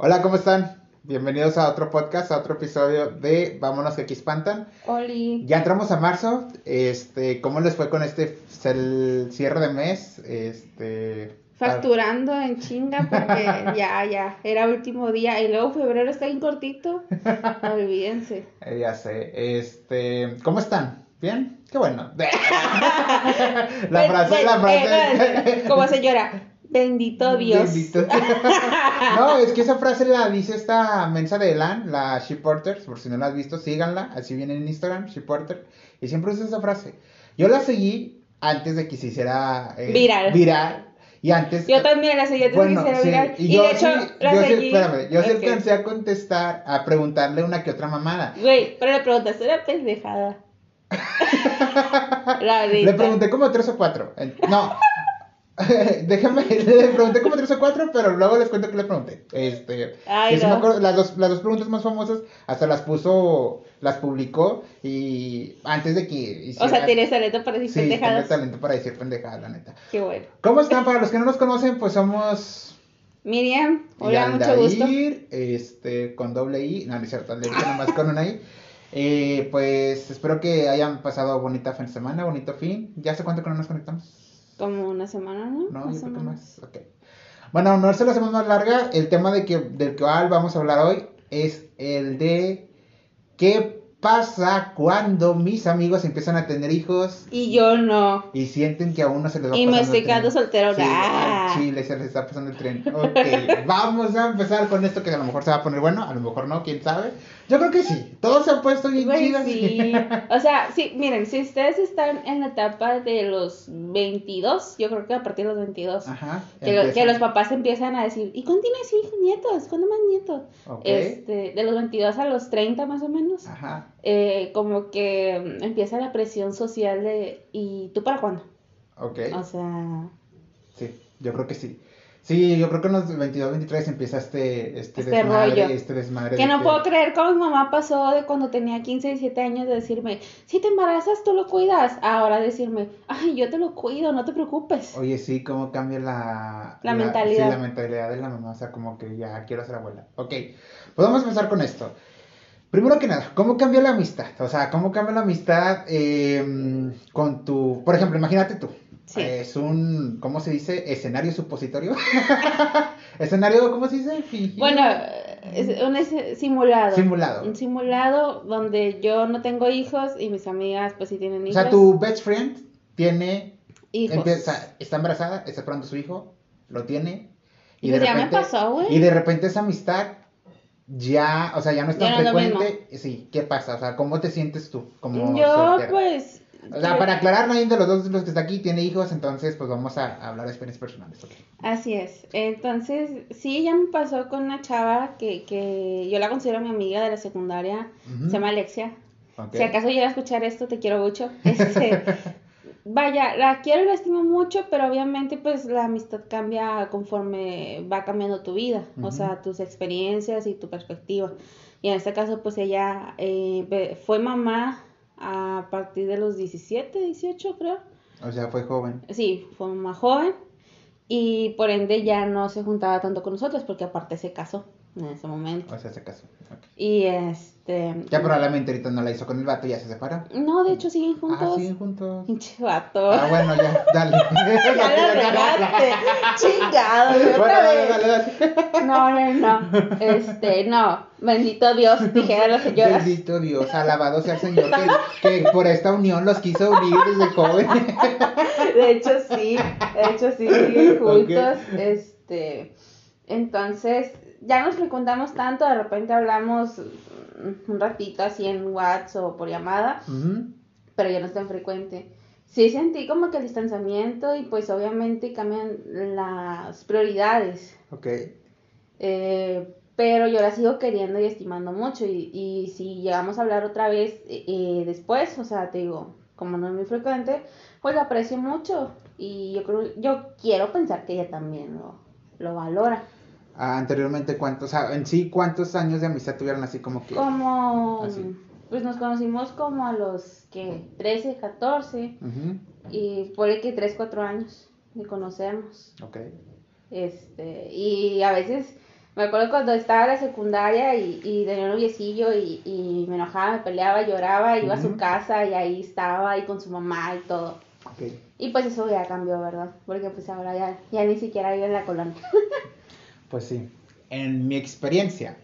Hola, ¿cómo están? Bienvenidos a otro podcast, a otro episodio de Vámonos que aquí espantan. Oli. Ya entramos a marzo. Este, ¿cómo les fue con este el cierre de mes? Este, Facturando en chinga porque ya, ya, era último día y luego febrero está bien cortito. Olvídense. eh, ya sé. Este, ¿cómo están? ¿Bien? Qué bueno. la frase, ven, la frase. eh, no, como señora, bendito Dios. Bendito. no, es que esa frase la dice esta mensa de Elan, la She Porter, por si no la has visto, síganla, así viene en Instagram, She Porter, y siempre usa esa frase. Yo la seguí antes de que se hiciera eh, Viral. viral, y antes... Yo también la seguí antes de que Bueno, hiciera sí, viral. y Y, yo de hecho, sí, la yo sí, seguí. espérame, yo sí Ok. alcancé a contestar, a preguntarle una que otra mamada. Güey, pero le preguntaste una pendejada. la Le pregunté como tres o cuatro. No. Déjame, le pregunté como tres o cuatro, pero luego les cuento que le pregunté. Este, Ay, que sí me no. acuerdo, las, dos, las dos preguntas más famosas hasta las puso, las publicó y antes de que hiciera... O sea, tienes talento para decir Sí, pendejadas. talento para decir pendejadas, la neta. Qué bueno. ¿Cómo están? Para los que no nos conocen, pues somos... Miriam, hola, mucho gusto. Este, con doble I, no, no es cierto, Aldair, nomás con una I. Eh, pues espero que hayan pasado bonita fin de semana, bonito fin. ¿Ya hace cuánto que no nos conectamos? Como una semana, ¿no? No, yo creo que más. Ok. Bueno, no se la hacemos más larga. El tema de que, del cual vamos a hablar hoy es el de qué pasa cuando mis amigos empiezan a tener hijos Y yo no. y sienten que a uno se les va Y me pasando estoy el tren. quedando soltero. Sí, Ah. chile se les está pasando el tren. Ok, vamos a empezar con esto que a lo mejor se va a poner bueno, a lo mejor no, quién sabe. Yo creo que sí. Todos se han puesto bien Güey, chidas. sí. O sea, sí, miren, si ustedes están en la etapa de los 22, yo creo que a partir de los 22, Ajá. que, lo- que empiezan. los papás empiezan a decir, ¿y cuándo tienes hijos, nietos? ¿Cuándo más nietos? Este, de los 22 a los 30 más o menos, Ajá. eh, como que mm, empieza la presión social de, ¿y tú para cuándo? Ok. O sea, Sí, yo creo que sí. Sí, yo creo que en los 22, 23 empieza este, este, Este desmadre, rollo. este desmadre. que no puedo creer cómo mi mamá pasó de cuando tenía 15, 17 años de decirme, si te embarazas, tú lo cuidas. Ahora decirme, ay, yo te lo cuido, no te preocupes. Oye, sí, cómo cambia la... La mentalidad. Sí, la mentalidad de la mamá, o sea, como que ya quiero ser abuela. Ok, pues vamos a empezar con esto. Primero que nada, ¿cómo cambia la amistad? O sea, ¿cómo cambia la amistad eh, con tu... Por ejemplo, imagínate tú. Sí. Es un, ¿cómo se dice? Escenario supositorio. Escenario, ¿cómo se dice? Fingido. Bueno, es un es- simulado. Simulado. Un simulado donde yo no tengo hijos y mis amigas pues sí tienen O hijos. sea, tu best friend tiene hijos. Empieza, está embarazada, está esperando a su hijo, lo tiene. Y Pues de ya me repente, pasó, güey. Y de repente esa amistad ya, o sea, ya no es tan Ya no frecuente. Sí, ¿qué pasa? O sea, ¿cómo te sientes tú como Yo soltera? pues... O sea, para aclarar, nadie de los dos de los que está aquí tiene hijos, entonces pues vamos a hablar de experiencias personales. ok. Así es. Entonces, sí, ya me pasó con una chava que, que yo la considero mi amiga de la secundaria. Ujú. Se llama Alexia. Ok. Si acaso llega a escuchar esto, te quiero mucho. Este, vaya, la quiero y la estimo mucho, pero obviamente pues la amistad cambia conforme va cambiando tu vida, o Ujú. sea, tus experiencias y tu perspectiva. Y en este caso pues ella eh, fue mamá a partir de los 17, 18 creo. O sea, fue joven. Sí, fue mamá joven y por ende ya no se juntaba tanto con nosotros porque aparte se casó en ese momento. O sea, se casó. Y este... Ya probablemente ahorita no la hizo con el vato, ya se separó. No, de hecho siguen juntos. Ah, siguen juntos. Pinche vato. Ah, bueno, ya, dale. Ya la regaste. Chingado. Bueno, dale, dale, dale. No, no, no. Este, no. Bendito Dios, dijeron las señoras. Bendito Dios, alabado sea el Señor que, que por esta unión los quiso unir desde joven. De hecho, sí. De hecho, sí, siguen juntos. Este. Entonces, ya nos frecuentamos tanto, de repente hablamos un ratito así en WhatsApp o por llamada, pero ya no es tan frecuente. Sí sentí como que el distanciamiento y pues obviamente cambian las prioridades. Ok. Eh, pero yo la sigo queriendo y estimando mucho. Y, y si llegamos a hablar otra vez eh, eh, después, o sea, te digo, como no es muy frecuente, pues la aprecio mucho. Y yo creo, yo quiero pensar que ella también lo, lo valora. Ah, anteriormente, ¿cuántos, o sea, en sí, cuántos años de amistad tuvieron así como que? Como, Así. pues nos conocimos como a los que 13, 14 Ujú, y por que 3, 4 años de conocernos. Ok. Este, y a veces Me acuerdo cuando estaba en la secundaria y, y tenía un noviecillo y, y me enojaba, me peleaba, lloraba, iba a su casa y ahí estaba y con su mamá y todo. Ok. Y pues eso ya cambió, ¿verdad? Porque pues ahora ya, ya ni siquiera vive en la colonia. Pues sí. En mi experiencia,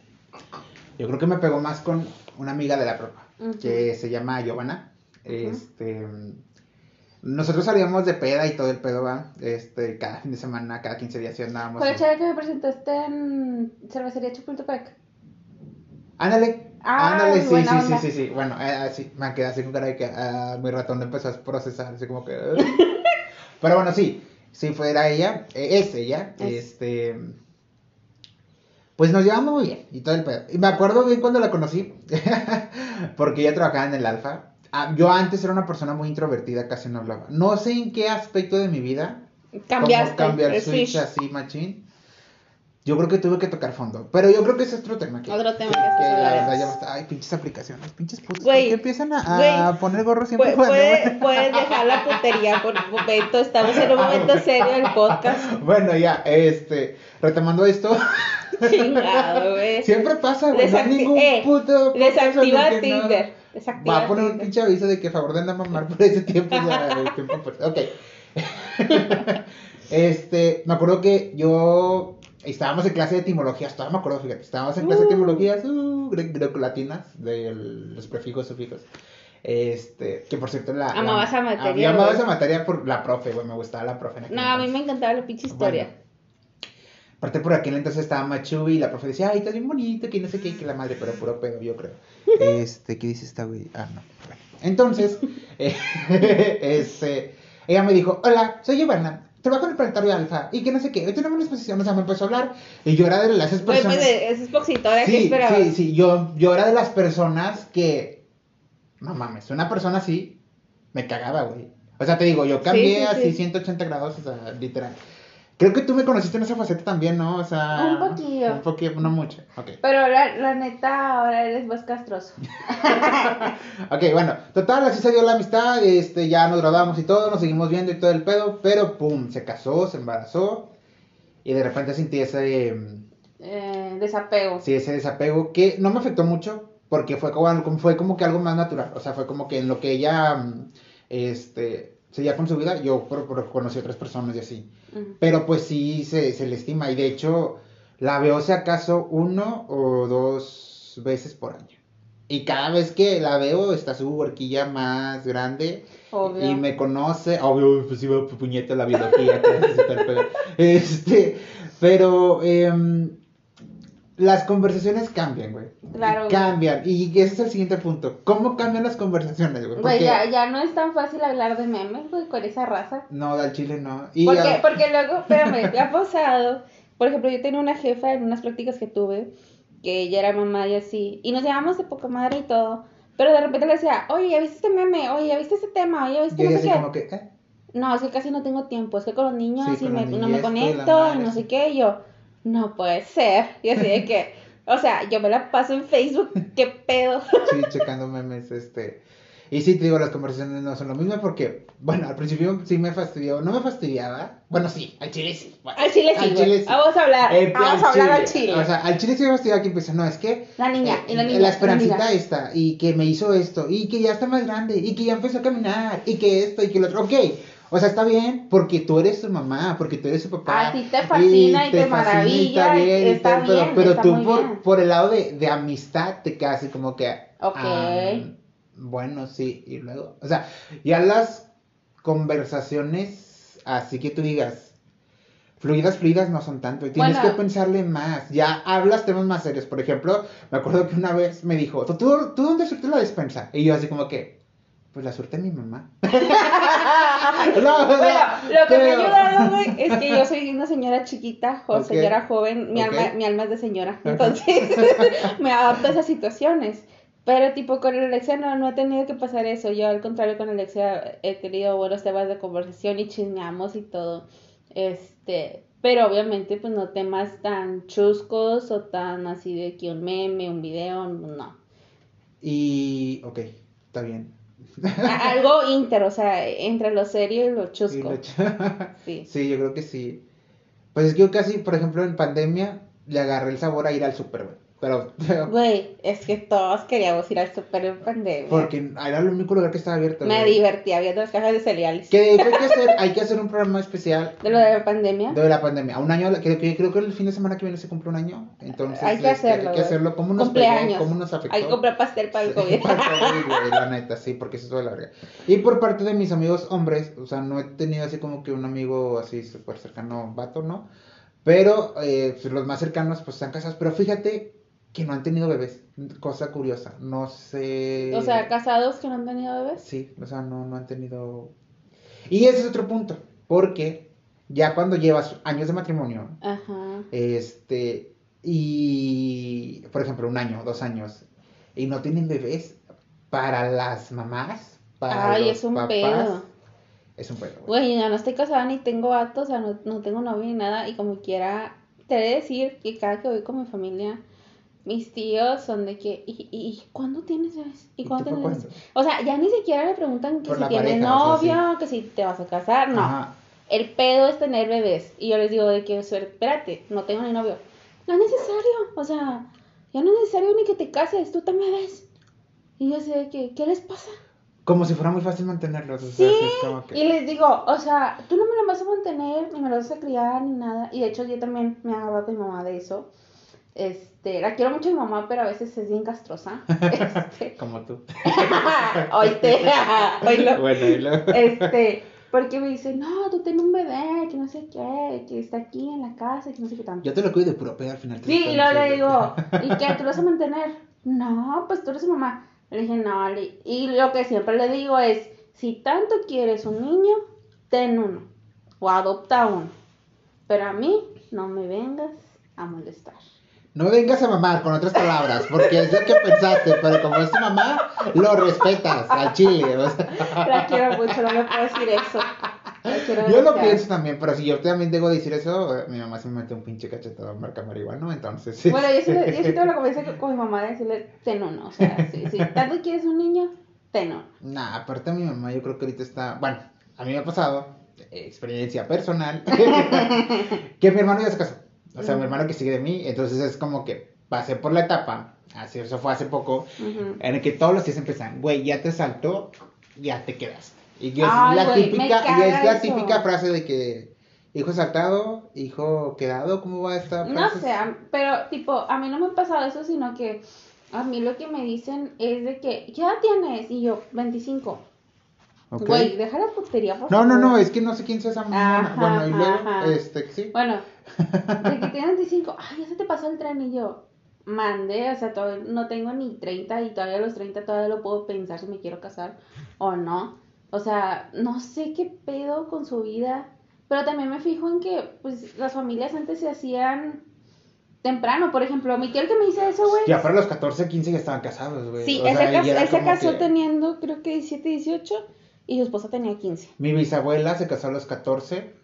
yo creo que me pegó más con una amiga de la prepa, Ujú. que se llama Giovanna. Este. Nosotros salíamos de peda y todo el pedo, ¿va? Este, cada fin de semana, cada 15 días sí andábamos. La chava que me presentaste en cervecería Chapultepec. Ándale. Ah, ándale, sí, sí, sí, onda. sí, sí. Bueno, eh, sí, me quedé así con cara de que ah, mi ratón empezó a procesar, así como que. Pero bueno, sí, sí, fue era ella, eh, es ella, Es. este. Pues nos llevamos muy bien y todo el pedo. Y me acuerdo bien cuando la conocí, porque ella trabajaba en el Alfa. Ah, yo antes era una persona muy introvertida, casi no hablaba. No sé en qué aspecto de mi vida Cambiaste cambiar el switch, así, machín. Yo creo que tuve que tocar fondo. Pero yo creo que ese es otro tema. Que, Otro tema que, que que la verdad ya basta. Ay, pinches aplicaciones, pinches putos. Güey, ¿Por qué empiezan a, a güey, poner gorro siempre puede- puedes dejar la putería por un momento. Estamos en un momento serio del podcast. Bueno, ya, este, retomando esto, Chingado, güey. siempre pasa, güey. No hay ningún eh, puto. Desactiva que no- Tinder. Desactiva Va a poner un Tinder. pinche aviso de que favor de andar a mamar por ese tiempo. ya, el tiempo pues, ok. este, me acuerdo que yo estábamos en clase de etimologías, todavía me acuerdo, fíjate, estábamos en clase de Uh. etimologías, uh, gre- grecolatinas, de los prefijos, sufijos. Este, que por cierto, la. Amaba esa materia, güey. esa materia por la profe, güey, me gustaba la profe. en No, a mí me encantaba la pinche historia. Bueno, Aparte por aquel entonces estaba Machu y la profe decía, ay, estás bien bonito, que no sé qué, que la madre, pero puro pedo, yo creo. Este, ¿qué dice esta güey? Ah, no. Bueno, entonces, eh, este, ella me dijo, hola, soy Giovanna, trabajo en el planetario Alfa, y que no sé qué, hoy tenemos una exposición, o sea, me empezó a hablar, y yo era de las Güey, personas... pues es expositora, ¿qué Sí, sí, sí, yo, yo era de las personas que, no mames, una persona así, me cagaba, güey. O sea, te digo, yo cambié Sí, sí, así sí. 180 grados, o sea, literal. Creo que tú me conociste en esa faceta también, ¿no? O sea... Un poquillo. Un poquillo, no mucho, ok. Pero la, la neta, ahora eres más castroso. Ok, bueno, total, así se dio la amistad, este, ya nos graduamos y todo, nos seguimos viendo y todo el pedo, pero pum, se casó, se embarazó, y de repente sentí ese... mm, Eh, desapego. Sí, ese desapego que no me afectó mucho porque fue como, fue como que algo más natural. O sea, fue como que en lo que ella este, seguía con su vida, yo por, por- conocí a otras personas y así. Pero pues sí se, se le estima y de hecho la veo si acaso uno o dos veces por año. Y cada vez que la veo está su horquilla más grande Obvio. y me conoce, obvio, pues iba pu- puñeta la biología, que es este, pero em, las conversaciones cambian, güey. Claro, güey. Cambian. Y ese es el siguiente punto. ¿Cómo cambian las conversaciones, güey? Ya, ya no es tan fácil hablar de memes, güey, con esa raza. No, al chile no. Y Porque, porque luego, espérame, me ha pasado. Por ejemplo, yo tenía una jefa en unas prácticas que tuve, que ella era mamá y así, y nos llevamos de poca madre y todo. Pero de repente le decía, oye, ¿ya viste este meme? Oye, ¿ya viste ese tema? Oye, ¿ya viste yo no sé qué? como que, eh, No, es que casi no tengo tiempo, es que con los niños Sí, y me- no me la conecto y no sé qué, y yo, no puede ser. Y así de que, o sea, yo me la paso en Facebook, ¿qué pedo? sí, checando memes, este. Y sí, te digo, las conversaciones no son lo mismo porque, bueno, al principio sí me fastidió. No me fastidiaba. Bueno, sí, al chile sí. Bueno, Al chile sí, al chile sí. Vamos a hablar, Eh, vamos a hablar al chile. O sea, al chile sí me fastidiaba que empieza, no, es que La niña, eh, y la niña, la la esperancita niña. esta, y que me hizo esto, y que ya está más grande, y que ya empezó a caminar, y que esto, y que lo otro. Ok, o sea, está bien, porque tú eres su mamá, porque tú eres su papá. A ti te fascina y te maravilla, y está tal, pero, bien, pero está tú por, bien. por el lado de, de amistad te quedas así como que. Ok. ah, bueno, sí, y luego. O sea, ya las conversaciones, así que tú digas. Fluidas, fluidas no son tanto. Y tienes Bueno. que pensarle más. Ya hablas temas más serios. Por ejemplo, me acuerdo que una vez me dijo, ¿tú, tú, tú dónde surtes la despensa? Y yo así como que, pues la surte mi mamá. No, no, Bueno, lo que me ha ayudado, güey, es que yo soy una señora chiquita, o Ok. señora joven, mi, alma, mi alma es de señora, entonces me adapto a esas situaciones. Pero tipo con Alexia no, no he tenido que pasar eso, yo al contrario con Alexia he tenido buenos temas de conversación y chismeamos y todo. Este, pero obviamente pues no temas tan chuscos o tan así de que un meme, un video, no. Y, ok, está bien. Algo inter, o sea, entre lo serio y lo Y chusco. lo ch- Sí. Sí, yo creo que sí. Pues es que yo casi, por ejemplo, en pandemia, le agarré el sabor a ir al súper, güey. Pero, Güey, es que todos queríamos ir al súper en pandemia. porque era el único lugar que estaba abierto. Me güey. divertía viendo las cajas de cereales. Que hay que hacer, hay que hacer un programa especial De lo de la pandemia. de la pandemia. Un año, creo que, creo que el fin de semana que viene se cumple un año. Entonces, Hay que este, hacerlo, Hay que hacerlo. ¿Cómo nos pegó? ¿Cómo nos afectó? Hay que comprar pastel para el COVID. para el COVID, güey, la neta, sí, porque eso es de la verga. Y por parte de mis amigos hombres, o sea, no he tenido así como que un amigo así súper cercano, vato, ¿no? Pero eh, los más cercanos, pues están casados. Pero fíjate que no han tenido bebés. Cosa curiosa. No sé. O sea, casados que no han tenido bebés. Sí, o sea, no, no han tenido. Y ese es otro punto. Porque ya cuando llevas años de matrimonio, Ajá. este, y por ejemplo, un año, dos años, y no tienen bebés, para las mamás, para Ay, los es un papás, pedo. es un pedo. güey. Güey, yo no estoy casada ni tengo vato, o sea, no, no tengo novio ni nada. Y como quiera, te he de decir que cada que voy con mi familia, mis tíos son de que, ¿y, y, cuándo tienes bebés? ¿Y ¿Y cuándo tienes cuándo? O sea, ya ni siquiera le preguntan que Por si tienes pareja, o sea, novio, que si te vas a casar, no. Ajá. El pedo es tener bebés. Y yo les digo de que, espérate, no tengo ni novio. No es necesario, o sea, ya no es necesario ni que te cases, tú también ves. Y yo sé de que, ¿qué les pasa? Como si fuera muy fácil mantenerlos. O sea, Sí, sí es como que... y les digo, o sea, tú no me lo vas a mantener, ni me lo vas a criar, ni nada. Y de hecho, yo también me he agarrado con mi mamá de eso. Este, la quiero mucho a mi mamá, pero a veces es bien castrosa. Este, Como tú. oíste, oílo. bueno, luego... Este, porque me dice, no, tú tienes un bebé, que no sé qué, que está aquí en la casa, que no sé qué tanto. Yo te lo cuido de puro pedo al final. Sí, lo y luego le digo, ¿y qué? ¿Tú lo vas a mantener? No, pues tú eres su mamá. Le dije, no, le- y lo que siempre le digo es, si tanto quieres un niño, ten uno, o adopta uno. Pero a mí, no me vengas a molestar. No vengas a mamar, con otras palabras, porque es lo que pensaste, pero como es tu mamá, lo respetas al chile. o sea. La quiero mucho, no me puedo decir eso. Yo lo pienso también, pero si yo también debo decir eso, eh, mi mamá se me mete un pinche cachetado marca marihuana, entonces sí. Bueno, yo sí, yo sí tengo la con- mi mamá de decirle, ten uno. O sea, si, si tanto quieres un niño, ten uno. Nah, aparte mi mamá, yo creo que ahorita está. Bueno, a mí me ha pasado, eh, experiencia personal, que mi hermano ya se casó. O sea, mi hermano que sigue de mí, entonces es como que pasé por la etapa, así, eso fue hace poco, en el que todos los días empiezan, güey, ya te saltó, ya te quedaste. Y Ay, la típica, y es la típica frase de que hijo saltado, hijo quedado, ¿cómo va esta No frase? sé, a- pero tipo, a mí no me ha pasado eso, sino que a mí lo que me dicen es de que, ¿qué edad tienes? Y yo, 25. Güey, deja la putería, por No, favor. no, no, es que no sé quién sea esa. Ajá, Bueno, y luego, ajá. este, sí. Bueno, de que tienes 25, ay, ya se te pasó el tren y yo, mandé, o sea, todavía no tengo ni 30 y todavía a los 30 todavía lo puedo pensar si me quiero casar o no. O sea, no sé qué pedo con su vida, pero también me fijo en que, pues, las familias antes se hacían temprano. Por ejemplo, mi tío el que me dice eso, güey. Ya para los 14, 15 ya estaban casados, güey. Sí, O él sea, se, y casó, que- teniendo, creo que 17, 18, y su esposa tenía 15. Mi bisabuela se casó a los 14.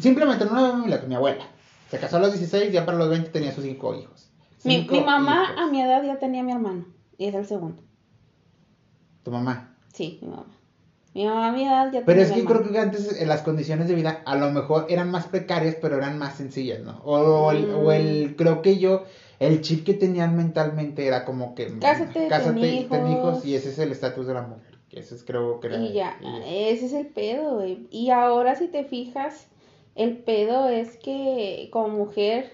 Simplemente no familia, mi abuela. Se casó a los 16, ya para los 20 tenía sus cinco hijos. Mi, Cinco mi mamá hijos. a mi edad ya tenía a mi hermano, y es el segundo. Tu mamá. Sí, mi mamá. Mi mamá a mi edad ya Pero tenía es a que mi creo que antes eh, las condiciones de vida a lo mejor eran más precarias, pero eran más sencillas, ¿no? O, el, o Mm. el- creo que yo, el chip que tenían mentalmente era como que... Cásate, ten y ten hijos. hijos, y ese es el estatus de la mujer. Ese es creo que. Y ya, y- ese es el pedo, güey. Y ahora si te fijas, el pedo es que como mujer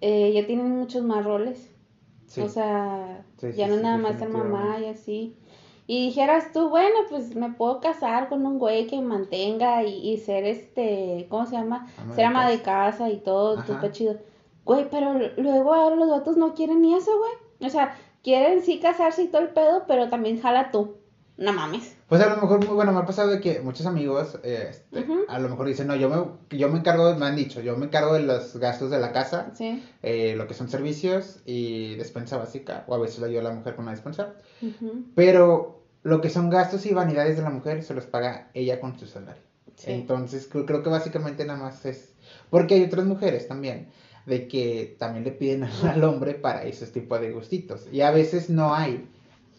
eh, ya tienen muchos más roles. sí. O sea, Sí, ya sí, no nada más ser mamá y así. Y dijeras tú, bueno, pues me puedo casar con un güey que me mantenga y, y ser este, ¿cómo se llama? Ama ser ama de casa. casa y todo, súper chido. Güey, pero luego ahora los vatos no quieren ni eso, güey. O sea, quieren sí casarse y todo el pedo, pero también jala tú. No mames. Pues a lo mejor, bueno, me ha pasado de que muchos amigos, eh, este, a lo mejor dicen, no, yo me, yo me encargo, de- me han dicho, yo me encargo de los gastos de la casa, Sí. eh, lo que son servicios y despensa básica, o a veces la ayuda a la mujer con la despensa, pero lo que son gastos y vanidades de la mujer se los paga ella con su salario. Sí. Entonces, creo, creo que básicamente nada más es, porque hay otras mujeres también, de que también le piden al hombre para esos tipos de gustitos, y a veces no hay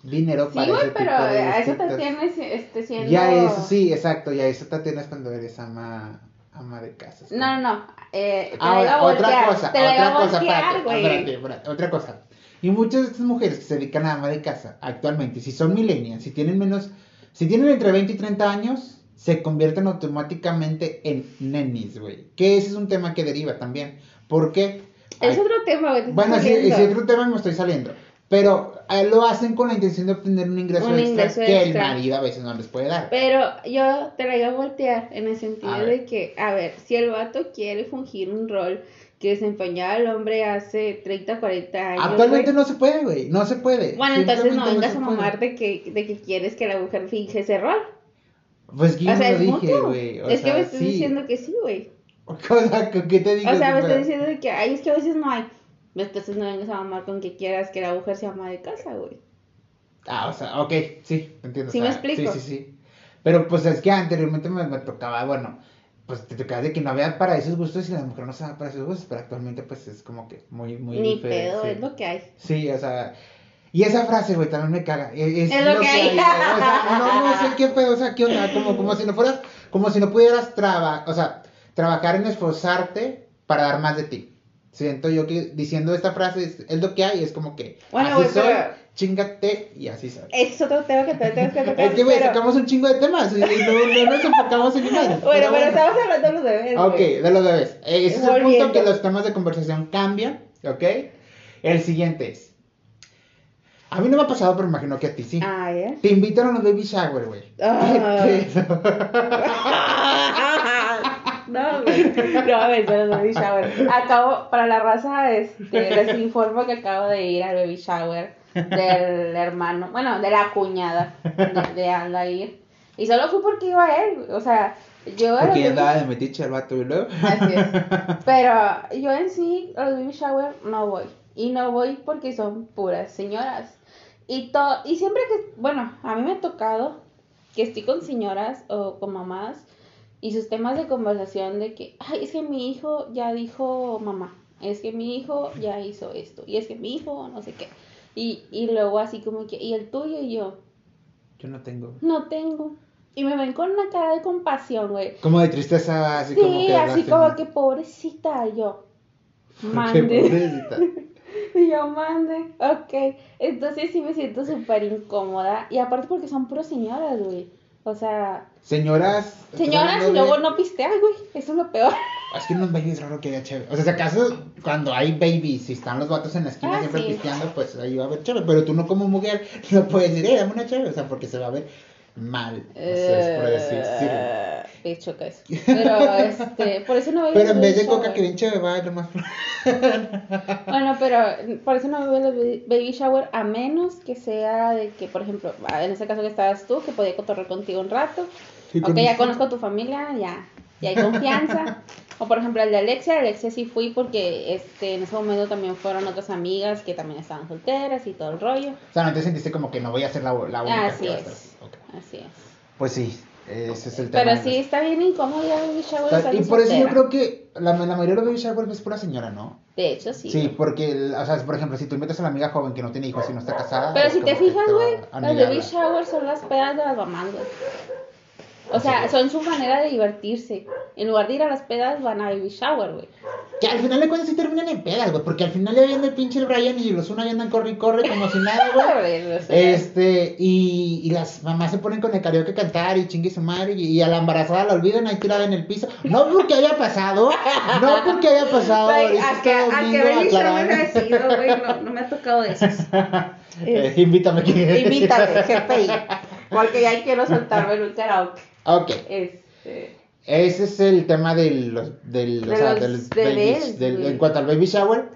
dinero Sí, para güey, ese pero tipo de a eso te tienes este, siendo... Ya eso sí, exacto, ya eso te tienes cuando eres ama, ama de casa. No, no, no. Eh, te Ahora, otra voltear. cosa, te la otra cosa, voltear, espérate, güey. espérate, espérate, otra cosa. Y muchas de estas mujeres que se dedican a ama de casa actualmente, si son millennials, si tienen menos, si tienen entre 20 y 30 años, se convierten automáticamente en nenis, güey. Que ese es un tema que deriva también. ¿Por qué? Es Ay, otro tema, güey. bueno, sí, es otro tema me estoy saliendo. Pero eh, lo hacen con la intención de obtener un ingreso Un extra ingreso que extra. el marido a veces no les puede dar. Pero yo te la iba a voltear en el sentido de que, a ver, si el vato quiere fungir un rol que desempeñaba el hombre hace 30, 40 años. Actualmente güey, no se puede, güey. No se puede. Bueno, entonces no vengas se a mamar de que, de que quieres que la mujer finge ese rol. Pues que yo o sea, no lo dije, güey. Es que sea, me estás sí. diciendo que sí, güey. O sea, ¿qué te digo? O sea, me estás diciendo que, ay, es que a veces no hay. Entonces no vengas a mamar con que quieras que la mujer sea ama de casa, güey. Ah, o sea, ok, sí, entiendo. ¿Sí o me explico? Sí, sí, sí. Pero pues es que anteriormente me, me tocaba, bueno, pues te tocaba de que no había para esos gustos y la mujer no se para esos gustos, pero actualmente pues es como que muy, muy Ni diferente, pedo, sí. es lo que hay. Sí, o sea, y esa frase, güey, también me caga. e, Es, Es lo que hay. güey. O sea, no, no sé qué pedo, o sea, qué onda, como, como si no fueras, como si no pudieras trabajar, o sea, trabajar en esforzarte para dar más de ti. Siento yo que diciendo esta frase es, es lo que hay, es como que Bueno, así soy, chingate y así soy. Ese es otro tema que tenemos que tocar. Es que, güey, pero- sacamos un chingo de temas y no, no nos enfocamos en nada. Bueno, pero estamos hablando de los bebés. Ok, de los bebés. Eh, Ese es el punto que los temas de conversación cambian, ¿ok? El siguiente es. A mí no me ha pasado, pero imagino que a ti sí. Ah, ¿ya? Te invitan a los baby shower, güey. Ah. No, güey. No, a ver, pero no baby shower. Acabo, para la raza, este, les informo que acabo de ir al baby shower del hermano, bueno, de la cuñada de, de Aldair. Y solo fui porque iba a él, o sea, yo Porque ya andaba de metiche el vato, y luego. Así es. Pero yo en sí, a los baby shower no voy. Y no voy porque son puras señoras. Y, to y siempre que, bueno, a mí me ha tocado que estoy con señoras o con mamás y sus temas de conversación de que, ay, es que mi hijo ya dijo mamá, es que mi hijo ya hizo esto, y es que mi hijo no sé qué. Y, y luego así como que, ¿y el tuyo? Y yo, Yo no tengo. no tengo. Y me ven con una cara de compasión, güey. Como de tristeza, así Sí, como que. así lástima. como que pobrecita yo. Qué Mande. pobrecita. Y yo mande. Ok. Entonces sí me siento súper incómoda. Y aparte porque son puras señoras, güey. O sea, Señoras. ¿estás señoras y de- luego no pistean, güey. Eso es lo peor. Es que en los babies es raro que haya chévere. O sea, si acaso cuando hay babies, si están los vatos en la esquina Ah, siempre sí. pisteando, pues ahí va a haber chévere. Pero tú no como mujer no puedes decir, eh, dame una chévere. O sea, porque se va a ver mal. O sea, es por decir, sí. Me choca eso. Pero, este, por eso no a Pero en vez de coca bien chévere, va lo más. Bueno, pero por eso no me voy a los baby- shower a menos que sea de que, por ejemplo, en ese caso que estabas tú, que podía cotorrear contigo un rato. Sí, ok, con- ya conozco a tu familia, ya, ya hay confianza. o por ejemplo el de Alexia, Alexia sí fui porque este en ese momento también fueron otras amigas que también estaban solteras y todo el rollo. O sea, no te sentiste como que no voy a ser la, la única Así que va a es. estar. Así es. Pues sí, ese es el tema. Pero sí está bien incómodo ir a baby shower estando Y por eso yo creo que la, la mayoría de los baby showers es pura señora, ¿no? De hecho, sí. Sí, porque, o sea, por ejemplo, si tú invitas a la amiga joven que no tiene hijos y no está casada. Pero si te fijas, güey, las baby showers son las pedas de las mamás, güey. O sea, son su manera de divertirse. En lugar de ir a las pedas, van a baby shower, güey. Que al final de cuentas sí terminan en pedas, güey. Porque al final ya viene el pinche el Brian y los una ya andan corre y corre como si nada, güey. Este, y, y las mamás se ponen con el karaoke a cantar y chingue su madre y, y a la embarazada la olvidan ahí tirada en el piso. No porque haya pasado, no porque haya pasado. Ahorita a que, a que baby shower aclarando. ha sido, güey, no, no me ha tocado de esos. Eh, invítame que Invítame, GPI. Porque ya quiero soltarme en un karaoke. Ok, Este. ese es el tema del, o De sea, los de los bebés, babies, del- en cuanto al baby shower.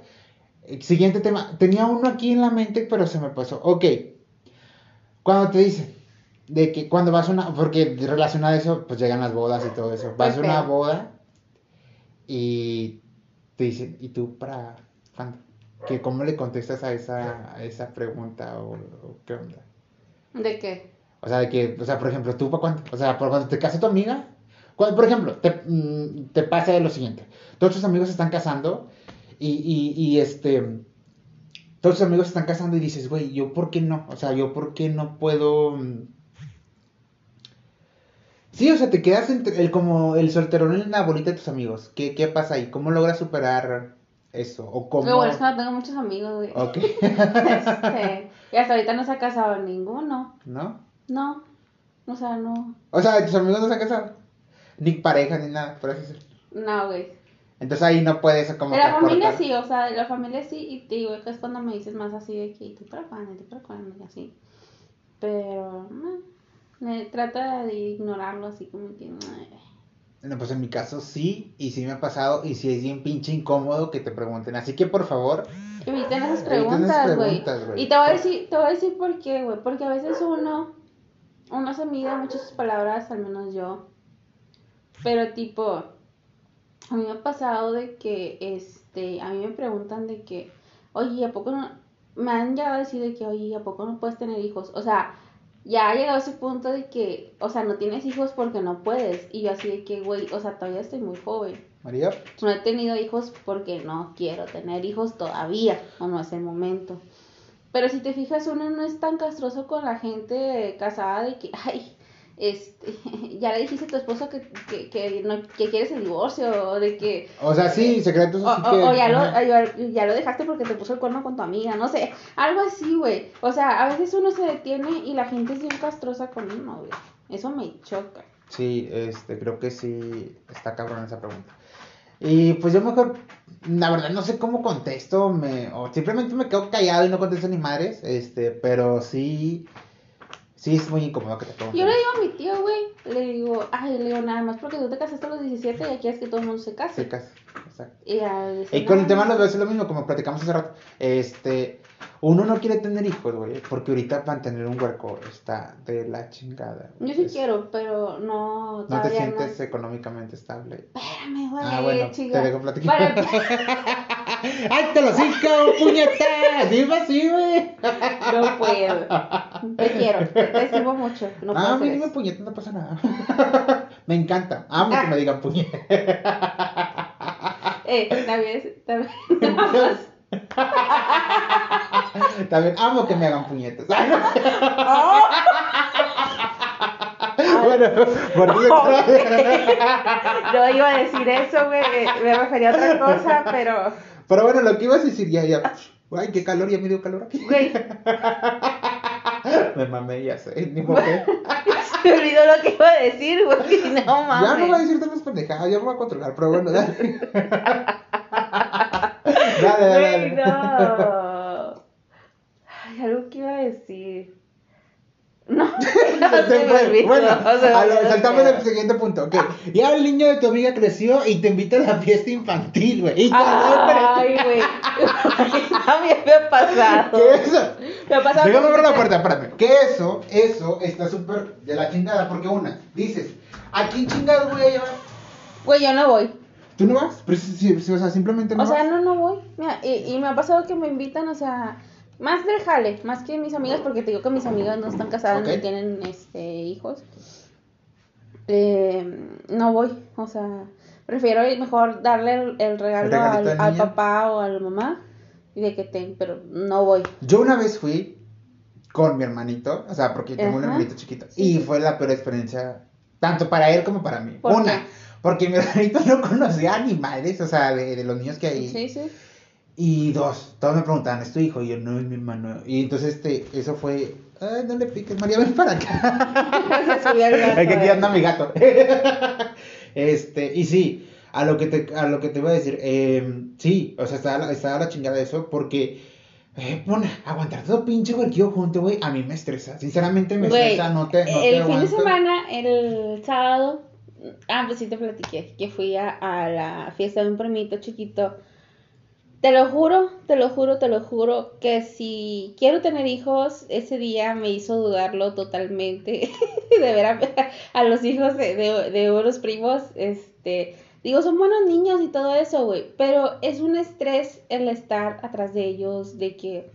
Siguiente tema, tenía uno aquí en la mente, pero se me pasó. Ok, cuando te dicen de que cuando vas a una, porque relacionado a eso, pues llegan las bodas y todo eso. Vas a una boda y te dicen, ¿y tú para cuándo? ¿Que ¿Cómo le contestas a esa, a esa pregunta o, o qué onda? ¿De qué? O sea, de que, o sea, por ejemplo, ¿tú para cuándo? O sea, por cuando te casa tu amiga. Cuando, por ejemplo, te, mm, te pasa lo siguiente. Todos tus amigos se están casando y, y, y este... Todos tus amigos se están casando y dices, güey, ¿yo por qué no? O sea, ¿yo por qué no puedo... mm, Sí, o sea, te quedas entre el, como el solterón en la bolita de tus amigos. ¿Qué, qué pasa ahí? ¿Cómo logras superar eso? ¿O cómo...? Pero bueno, es que no tengo muchos amigos, güey. Ok. Este, y hasta ahorita no se ha casado ninguno. ¿No? No. O sea, no. O sea, tus amigos no se han casado. Ni pareja, ni nada, por así decirlo. No, güey. Entonces ahí no puedes como De la familia sí, o sea, de la familia sí. Y te digo, que es cuando me dices más así de que ¿y tú ¿Y tú cuándo, y así. Pero, no. Me trata de ignorarlo así como que. no. No, pues en mi caso sí, y sí me ha pasado, y sí es bien pinche incómodo que te pregunten. Así que por favor, Eviten esas preguntas, güey. Y te voy a decir, te voy a decir por qué, güey. Porque a veces uno, uno se mide mucho sus palabras, al menos yo. Pero tipo, a mí me ha pasado de que, este, a mí me preguntan de que, oye, ¿a poco no? Me han llegado a decir de que, oye, ¿a poco no puedes tener hijos? O sea, ya ha llegado ese punto de que, o sea, no tienes hijos porque no puedes. Y yo así de que, güey, o sea, todavía estoy muy joven. María, No he tenido hijos porque no quiero tener hijos todavía, o no es el momento. Pero si te fijas, uno no es tan castroso con la gente casada de que, ay, este, ya le dijiste a tu esposo que, que, que, no, que quieres el divorcio, o de que, o sea, sí, secretos o, así o- que... o ya, lo, ya lo dejaste porque te puso el cuerno con tu amiga, no sé, algo así, güey. O sea, a veces uno se detiene y la gente es bien castrosa con uno, güey. Eso me choca. Sí, este, creo que sí está cabrón esa pregunta. Y pues yo mejor, la verdad no sé cómo contesto, me, o simplemente me quedo callado y no contesto ni madres, este, pero sí, sí es muy incómodo que te pregunten. Yo le digo a mi tío, güey, le digo, ay, le digo, nada más porque tú te casaste a los 17 y aquí es que todo el mundo se case. Sí, casi, exacto. Y, ya dice, Y con el "No, tema no". los dos es lo mismo, como platicamos hace rato. Este, uno no quiere tener hijos, güey, porque ahorita mantener un huerco está de la chingada. Yo sí Es- quiero, pero no, No te sientes no. económicamente estable. Espérame, güey, Ah, bueno, chica. te dejo platicar. Para- ¡Ay, te lo cinco, puñetas! Dime así, güey. No puedo. Te quiero, te, te estimo mucho. No puedo ah, a mí dime puñetas, no pasa nada. me encanta. Amo que me digan puñetas. Eh, también, también. También amo que me hagan puñetas. Oh, bueno, por no iba a decir eso, güey. Me refería a otra cosa, pero, Pero bueno, lo que ibas a decir ya, ya. Ay, qué calor, ya me dio calor aquí. güey, Me mamé, ya sé, ni por qué. se olvidó lo que iba a decir, güey. No Ya no voy a mames. decir tantas pendejadas, ya me voy a controlar, pero bueno, dale, decir. No, no Se me olvidó. Bueno, se me a lo- olvidó. saltamos al siguiente punto. ok. Ya el niño de tu amiga creció y te invita a la fiesta infantil, güey. Ay, güey. También me ha pasado. ¿Qué eso? Me ha pasado. Déjame abrir la puerta, espérame. Que eso, eso está súper de la chingada. Porque una, dices, ¿a quién chingados voy a llevar? Güey, yo no voy. ¿Tú no vas? Pero o sea, simplemente no O sea, no, no voy. Mira, y, y me ha pasado que me invitan, o sea, más del jale, más que mis amigas, porque te digo que mis amigas no están casadas ni tienen este hijos. Eh, no voy, o sea, prefiero mejor darle el, el regalo ¿El regalito al, al al niño? papá o a la mamá y de que te, pero no voy. Yo una vez fui con mi hermanito, o sea, porque tengo un hermanito chiquito. Y fue la peor experiencia, tanto para él como para mí. ¿Por Una, qué? porque mi hermanito no conocía animales, o sea, de, de los niños que hay. Sí, sí. Y dos, todos me preguntaban, ¿es tu hijo? Y yo, no, es mi hermano. Y entonces, este, eso fue, ay, no le piques, María, ven para acá. El gato, Es que aquí eh. anda mi gato. este, y sí, a lo que te, a lo que te voy a decir, eh, sí, o sea, estaba, la- estaba la chingada de eso, porque, eh, bueno, aguantar todo pinche huerquillo junto, güey, a mí me estresa. Sinceramente me Güey, estresa, no te, no te el fin de semana, el sábado, ah, pues sí te platiqué, que fui a, a la fiesta de un primito chiquito. Te lo juro, te lo juro, te lo juro, que si quiero tener hijos, ese día me hizo dudarlo totalmente. De ver a, a los hijos de, de, de unos primos, este, digo, son buenos niños y todo eso, güey, pero es un estrés el estar atrás de ellos, de que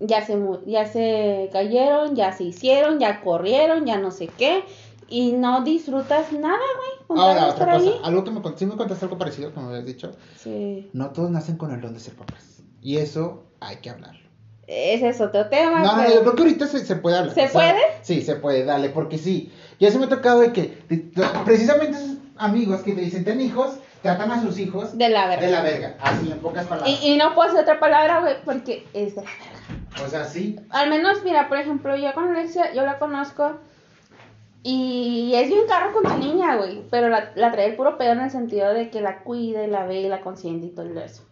ya se, ya se cayeron, ya se hicieron, ya corrieron, ya no sé qué, y no disfrutas nada, güey, con Ahora, otra cosa, ahí. algo que me, sí me contaste algo parecido, como habías dicho, Sí. no todos nacen con el don de ser papás. Y eso hay que hablarlo. ese es otro tema. No, no, yo creo que ahorita se, se puede hablar. ¿Se puede? Sí, se puede, dale, porque sí. Ya se me ha tocado de que de- precisamente esos amigos que te dicen, ten hijos, tratan a sus hijos De la verga. de la verga. Así, en pocas palabras. Y, y no puedo hacer otra palabra, güey, porque es de la verga. O sea, sí. Al menos, mira, por ejemplo, yo con Alexia, yo la conozco y es bien caro con tu niña, güey. Pero la, la trae el puro pedo en el sentido de que la cuida y la ve y la consiente y todo eso.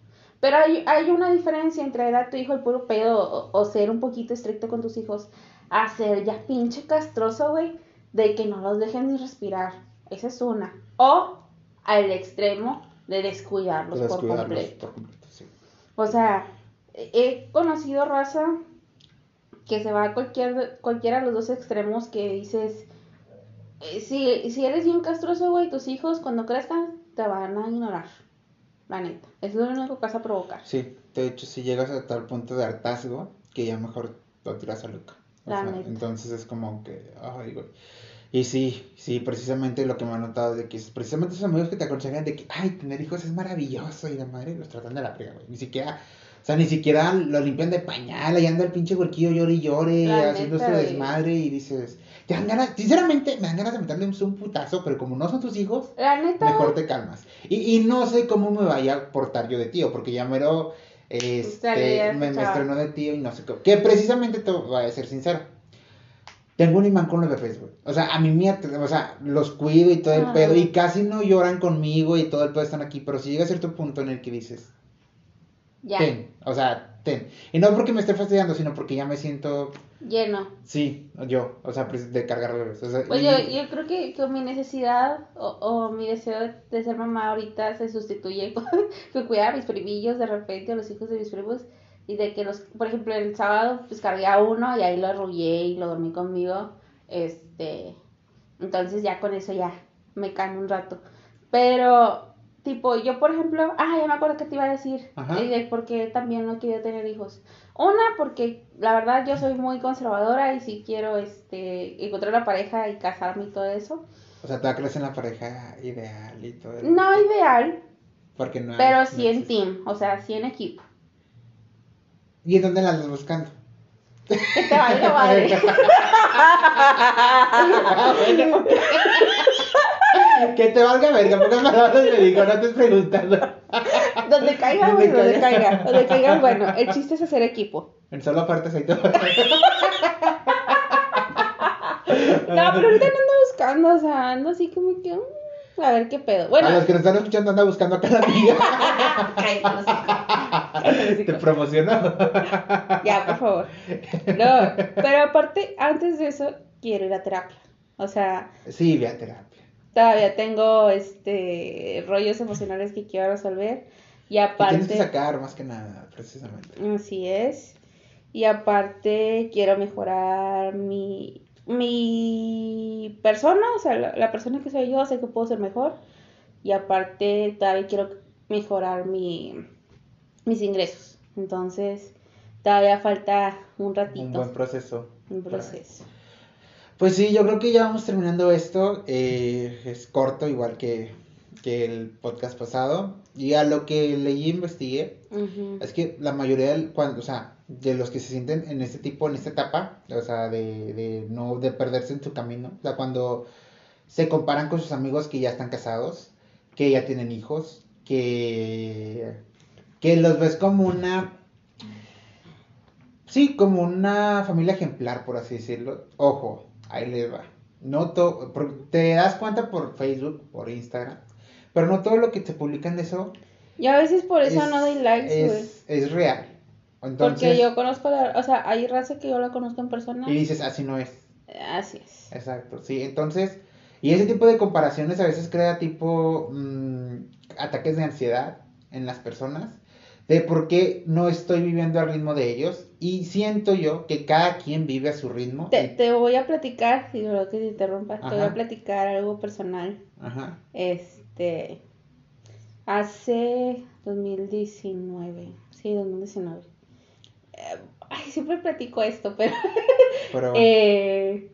Pero hay, hay una diferencia entre dar a tu hijo el puro pedo o, o ser un poquito estricto con tus hijos a ser ya pinche castroso, güey, de que no los dejen ni respirar. Esa es una. O al extremo de descuidarlos por Descuidarlos completo. por completo, sí. O sea, he conocido raza que se va a cualquier, cualquiera de los dos extremos que dices, si, si eres bien castroso, güey, tus hijos cuando crezcan te van a ignorar. La neta. Es lo único que vas a provocar. Sí, de hecho, si llegas a tal punto de hartazgo que ya mejor lo tiras a Luca. O La sea, neta. entonces es como que, ay, güey. Y sí, sí, precisamente lo que me he notado es de que es precisamente esos amigos que te aconsejan de que, ay, tener hijos es maravilloso y la madre los tratan de la frega, güey. Ni siquiera, o sea, ni siquiera lo limpian de pañal, ahí anda el pinche huerquillo llore y llore, haciendo su desmadre y dices, te dan ganas, sinceramente, me dan ganas de meterle un, putazo, pero como no son tus hijos, La neta, mejor te calmas. Y, y no sé cómo me vaya a portar yo de tío, porque ya mero este, me, me estrenó de tío y no sé cómo. Que precisamente te voy a ser sincero. Tengo un imán con los bebés, güey. O sea, a mí me, at- o sea, los cuido y todo el Ah. pedo y casi no lloran conmigo y todo el pedo están aquí, pero si llega a cierto punto en el que dices, ya, ten, o sea, Y no porque me esté fastidiando, sino porque ya me siento, lleno. sí, yo, o sea, pues, de cargar bebés. O sea, Pues y- yo, yo creo que, que mi necesidad o, o mi deseo de, ser mamá ahorita se sustituye con cuidar a mis primillos de repente, a los hijos de mis primos, y de que los, por ejemplo, el sábado pues cargué a uno y ahí lo arrullé y lo dormí conmigo, este, entonces ya con eso ya me calmo un rato. Pero, tipo, yo por ejemplo, ah, ya me acuerdo que te iba a decir, Ajá. y de por qué también no quería tener hijos. Una, porque la verdad yo soy muy conservadora y si quiero este encontrar una pareja y casarme y todo eso. O sea, todavía crees en la pareja ideal y todo. el- No ideal, Porque no hay- pero no sí en team, o sea, sí en equipo. ¿Y en dónde la andas buscando? Que te valga madre. Que te valga verga, pocas palabras me dijo, no te estoy preguntando. donde caiga, Donde güey, donde caiga. caiga. Donde caiga, bueno, el chiste es hacer equipo. En solo partes ahí todo. No, pero ahorita no ando buscando, o sea, ando así como que, mm, a ver qué pedo. Bueno, A los que nos están escuchando anda buscando acá la amiga. Te promocionó. Ya, por favor. No, pero aparte, antes de eso, quiero ir a terapia. O sea, Sí, ve a terapia. Todavía tengo este rollos emocionales que quiero resolver. Y Te tienes que aparte, sacar más que nada, precisamente. así es. Y aparte, quiero mejorar mi, mi persona, o sea, la, la persona que soy yo, sé que puedo ser mejor. Y aparte, todavía quiero mejorar mi, mis ingresos. Entonces, todavía falta un ratito. Un buen proceso. Un proceso. Pues sí, yo creo que ya vamos terminando esto. eh, es corto, igual que, que el podcast pasado. Y a lo que leí e investigué, es que la mayoría, del, cuando, o sea, de los que se sienten en este tipo, en esta etapa, o sea, de, de no, de perderse en su camino, o sea, cuando se comparan con sus amigos que ya están casados, que ya tienen hijos, que, que los ves como una, sí, como una familia ejemplar, por así decirlo. Ojo, ahí les va. No to- por- te das cuenta por Facebook, por Instagram, pero no todo lo que te publican de eso Yo a veces por eso es- no doy likes, es, es real. Entonces, Porque yo conozco, la, o sea, hay raza que yo la conozco en persona. y dices, así no es. Así es. Exacto, sí. Entonces, y ese tipo de comparaciones a veces crea tipo mm, ataques de ansiedad en las personas de por qué no estoy viviendo al ritmo de ellos y siento yo que cada quien vive a su ritmo. Te, y- te voy a platicar, si no que te interrumpa, te voy a platicar algo personal. Ajá. Este, hace 2019, sí, 2019. Eh, ay, siempre platico esto, pero Pero eh,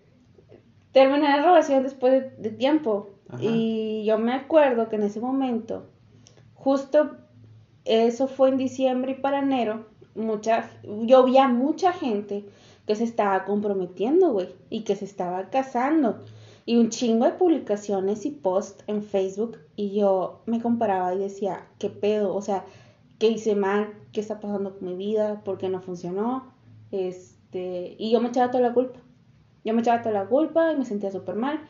terminé la relación después de, de tiempo. Ajá. Y yo me acuerdo que en ese momento, justo eso fue en diciembre y para enero, mucha, yo vi a mucha gente que se estaba comprometiendo, güey, y que se estaba casando. Y un chingo de publicaciones y posts en Facebook. Y yo me comparaba y decía, ¿qué pedo? O sea, ¿qué hice mal? ¿Qué está pasando con mi vida? ¿Por qué no funcionó? Este, y yo me echaba toda la culpa. Yo me echaba toda la culpa y me sentía súper mal.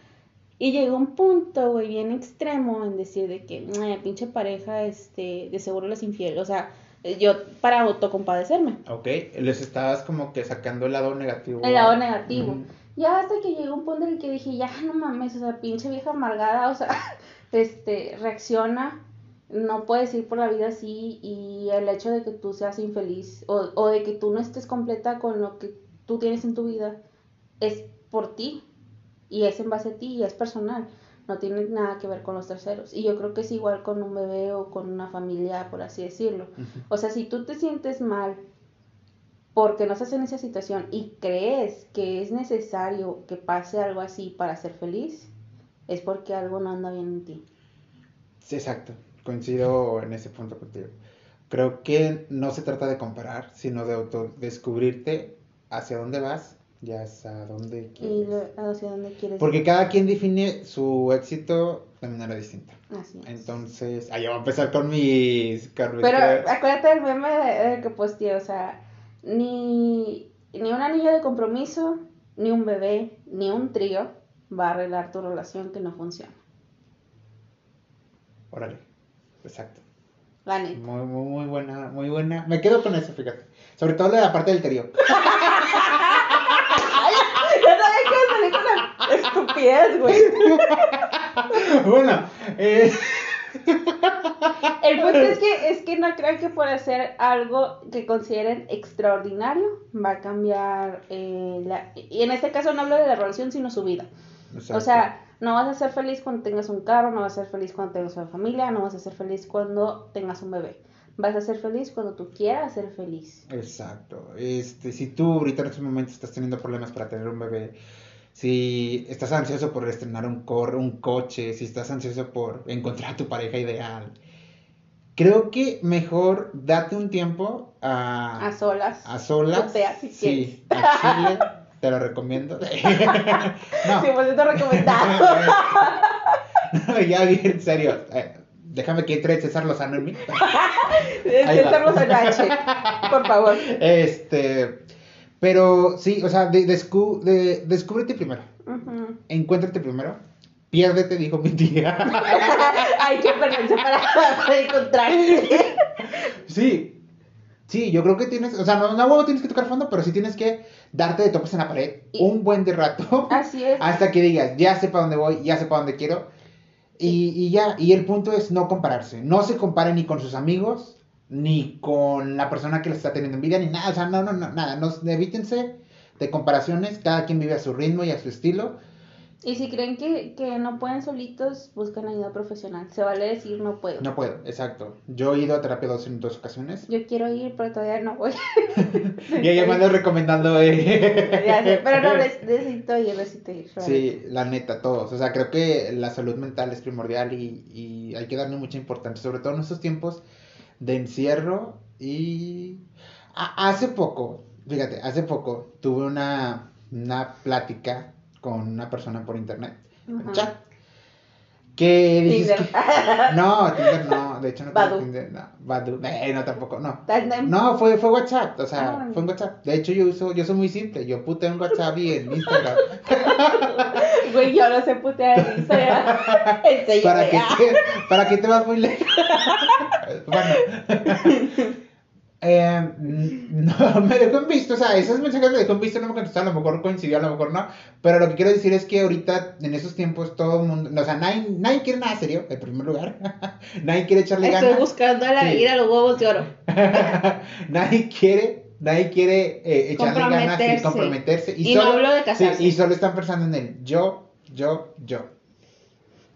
Y llegó un punto, güey, bien extremo en decir de que, "Ay, pinche pareja, este, de seguro les infiel. O sea, yo para autocompadecerme. Ok, les estabas como que sacando el lado negativo. El lado negativo. Ya hasta que llegó un punto en el que dije, ya no mames, o sea, pinche vieja amargada, o sea, este, reacciona, no puedes ir por la vida así y el hecho de que tú seas infeliz o, o de que tú no estés completa con lo que tú tienes en tu vida es por ti y es en base a ti y es personal, no tiene nada que ver con los terceros. Y yo creo que es igual con un bebé o con una familia, por así decirlo. O sea, si tú te sientes mal porque no estás en esa situación y crees que es necesario que pase algo así para ser feliz, es porque algo no anda bien en ti. Sí, exacto, coincido en ese punto contigo. Creo que no se trata de comparar, sino de autodescubrirte hacia dónde vas y hacia dónde Y quieres. lo- hacia dónde quieres Porque cada quien define su éxito de manera distinta. Así es. Entonces, ah, ya voy a empezar con mis... Con mis Pero creas. acuérdate del meme de, de que posteé, o sea, ni, ni un anillo de compromiso, ni un bebé, ni un trío va a arreglar tu relación que no funciona. Órale, exacto. La neta. Muy, muy, muy buena, muy buena. Me quedo con eso, fíjate. Sobre todo la parte del trío. estupidez, güey. bueno, eh, El punto es que, es que no crean que por hacer algo que consideren extraordinario va a cambiar eh, la... Y en este caso no hablo de la relación, sino su vida. O sea, no vas a ser feliz cuando tengas un carro, no vas a ser feliz cuando tengas una familia, no vas a ser feliz cuando tengas un bebé. Vas a ser feliz cuando tú quieras ser feliz. Exacto. Este, si tú ahorita en estos momentos estás teniendo problemas para tener un bebé, si estás ansioso por estrenar un, cor un coche, si estás ansioso por encontrar a tu pareja ideal, creo que mejor date un tiempo a, A solas. a solas. Chotea si sí, a Chile, te lo recomiendo. no, 100% recomendado. no, ya bien, en serio. eh, déjame que entre César Lozano en mí. En H, por favor. Este, pero sí, o sea, de, descu- de- descúbrete primero, Ujú. encuéntrate primero, piérdete, dijo mi tía. Hay que perderse para, para encontrarse. sí, sí, yo creo que tienes, o sea, no, no tienes que tocar fondo, pero sí tienes que darte de topes en la pared Y- un buen de rato Así es. hasta que digas, ya sé para dónde voy, ya sé para dónde quiero. Y, y ya, y el punto es no compararse. No se compare ni con sus amigos, ni con la persona que les está teniendo envidia, ni nada. O sea, no, no, no, nada. No, evítense de comparaciones. Cada quien vive a su ritmo y a su estilo. Y si creen que, que no pueden solitos, buscan ayuda profesional. Se vale decir no puedo. No puedo, exacto. Yo he ido a terapia dos, en dos ocasiones. Yo quiero ir, pero todavía no voy. Y ella me anda recomendando. eh. Ya sé, pero no necesito ir, necesito ir. Sí, la neta, todos. O sea, creo que la salud mental es primordial y, y hay que darle mucha importancia, sobre todo en estos tiempos de encierro. Y a- hace poco, fíjate, hace poco tuve una, una plática con una persona por internet, en Ajá. chat, que dices Tinder. que- No, Tinder no, de hecho no tengo. Tinder, no, Badoo, eh, no tampoco, no. No, fue, fue WhatsApp, o sea, Ah. fue en WhatsApp. De hecho, yo uso, yo soy muy simple, yo puteo en WhatsApp y en Instagram. Güey, yo no sé putear en Instagram. ¿Para qué te, para qué te vas muy lejos? bueno. Eh, no, me dejó en visto, o sea, esos mensajes me dejó en visto, no me contestó, a lo mejor coincidió, a lo mejor no, pero lo que quiero decir es que ahorita, en esos tiempos, todo el mundo, o sea, nadie, nadie quiere nada serio, en primer lugar, nadie quiere echarle Estoy ganas, buscando a la Sí. ir a los huevos de oro. nadie quiere, nadie quiere eh, echarle ganas y Comprometerse. comprometerse, Y no hablo de casarse. sí, y solo están pensando en el yo, yo, yo,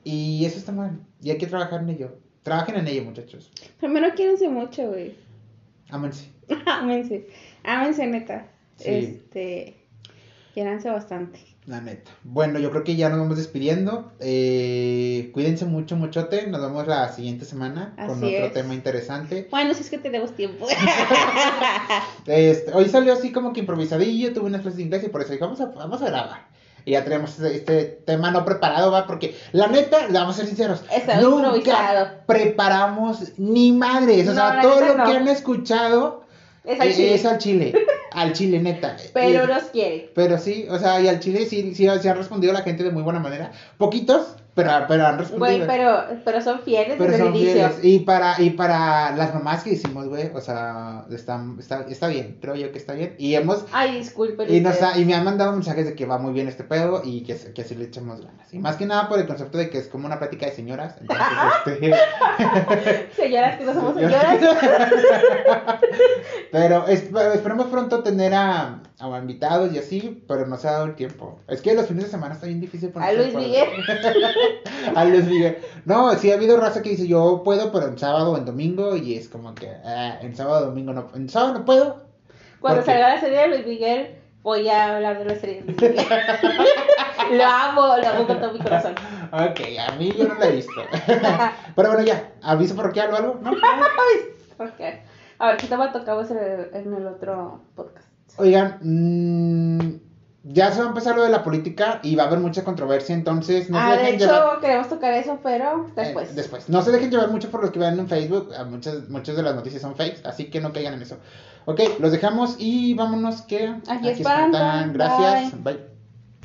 y eso está mal, y hay que trabajar en ello, trabajen en ello, muchachos, Primero quiérense mucho, güey. Ámense. Ámense. Ámense, neta. Sí. Este. Quiéranse bastante. La neta. Bueno, yo creo que ya nos vamos despidiendo. Eh, cuídense mucho, muchote. Nos vemos la siguiente semana con otro es. tema interesante. Bueno, si es que tenemos tiempo. Este, hoy salió así como que improvisadillo, tuve unas clases de inglés y por eso dije, vamos a, vamos a grabar. Y ya tenemos este, este tema no preparado, va, porque la neta, le vamos a ser sinceros, Está nunca improvisado. preparamos ni madres. O No, sea, todo lo que han escuchado Es al eh, chile. es al chile. al chile, neta. Pero Y- nos quiere. pero sí, o sea, y al chile sí, sí, sí han respondido la gente de muy buena manera. Poquitos, pero, pero han respondido. Güey, pero, pero son fieles Pero desde son el inicio. fieles. Y para, y para las mamás que hicimos, güey, o sea, está, está, está bien, creo yo que está bien. Y hemos, Ay, disculpen. y, nos ha- y me han mandado mensajes de que va muy bien este pedo y que, que así le echamos ganas. Y más que nada por el concepto de que es como una plática de señoras. Entonces, este, Señoras que no somos señoras. pero es- esperemos pronto tener a, a invitados y así, pero no se ha dado el tiempo. Es que los fines de semana está bien difícil A ponerse Luis. Miguel. a Luis Miguel. No, sí ha habido raza que dice yo puedo, pero en sábado o en domingo y es como que ah, en sábado o domingo no, en sábado no puedo. Cuando salga la serie de Luis Miguel, voy a hablar de la serie de Luis Miguel. lo amo, lo amo con todo mi corazón. Ok, a mí yo no la he visto. pero bueno, ya, aviso parroquial o algo, ¿no? Ok. A ver, ¿qué tema tocamos en el, en el otro podcast? Oigan, mm, ya se va a empezar lo de la política y va a haber mucha controversia, entonces no ah, se de dejen hecho, llevar. queremos tocar eso, pero eh, después. después. No se dejen llevar mucho por los que vean en Facebook. Muchas, muchas de las noticias son fakes, así que no caigan en eso. Ok, los dejamos y vámonos que Aquí espantan. Gracias. Bye.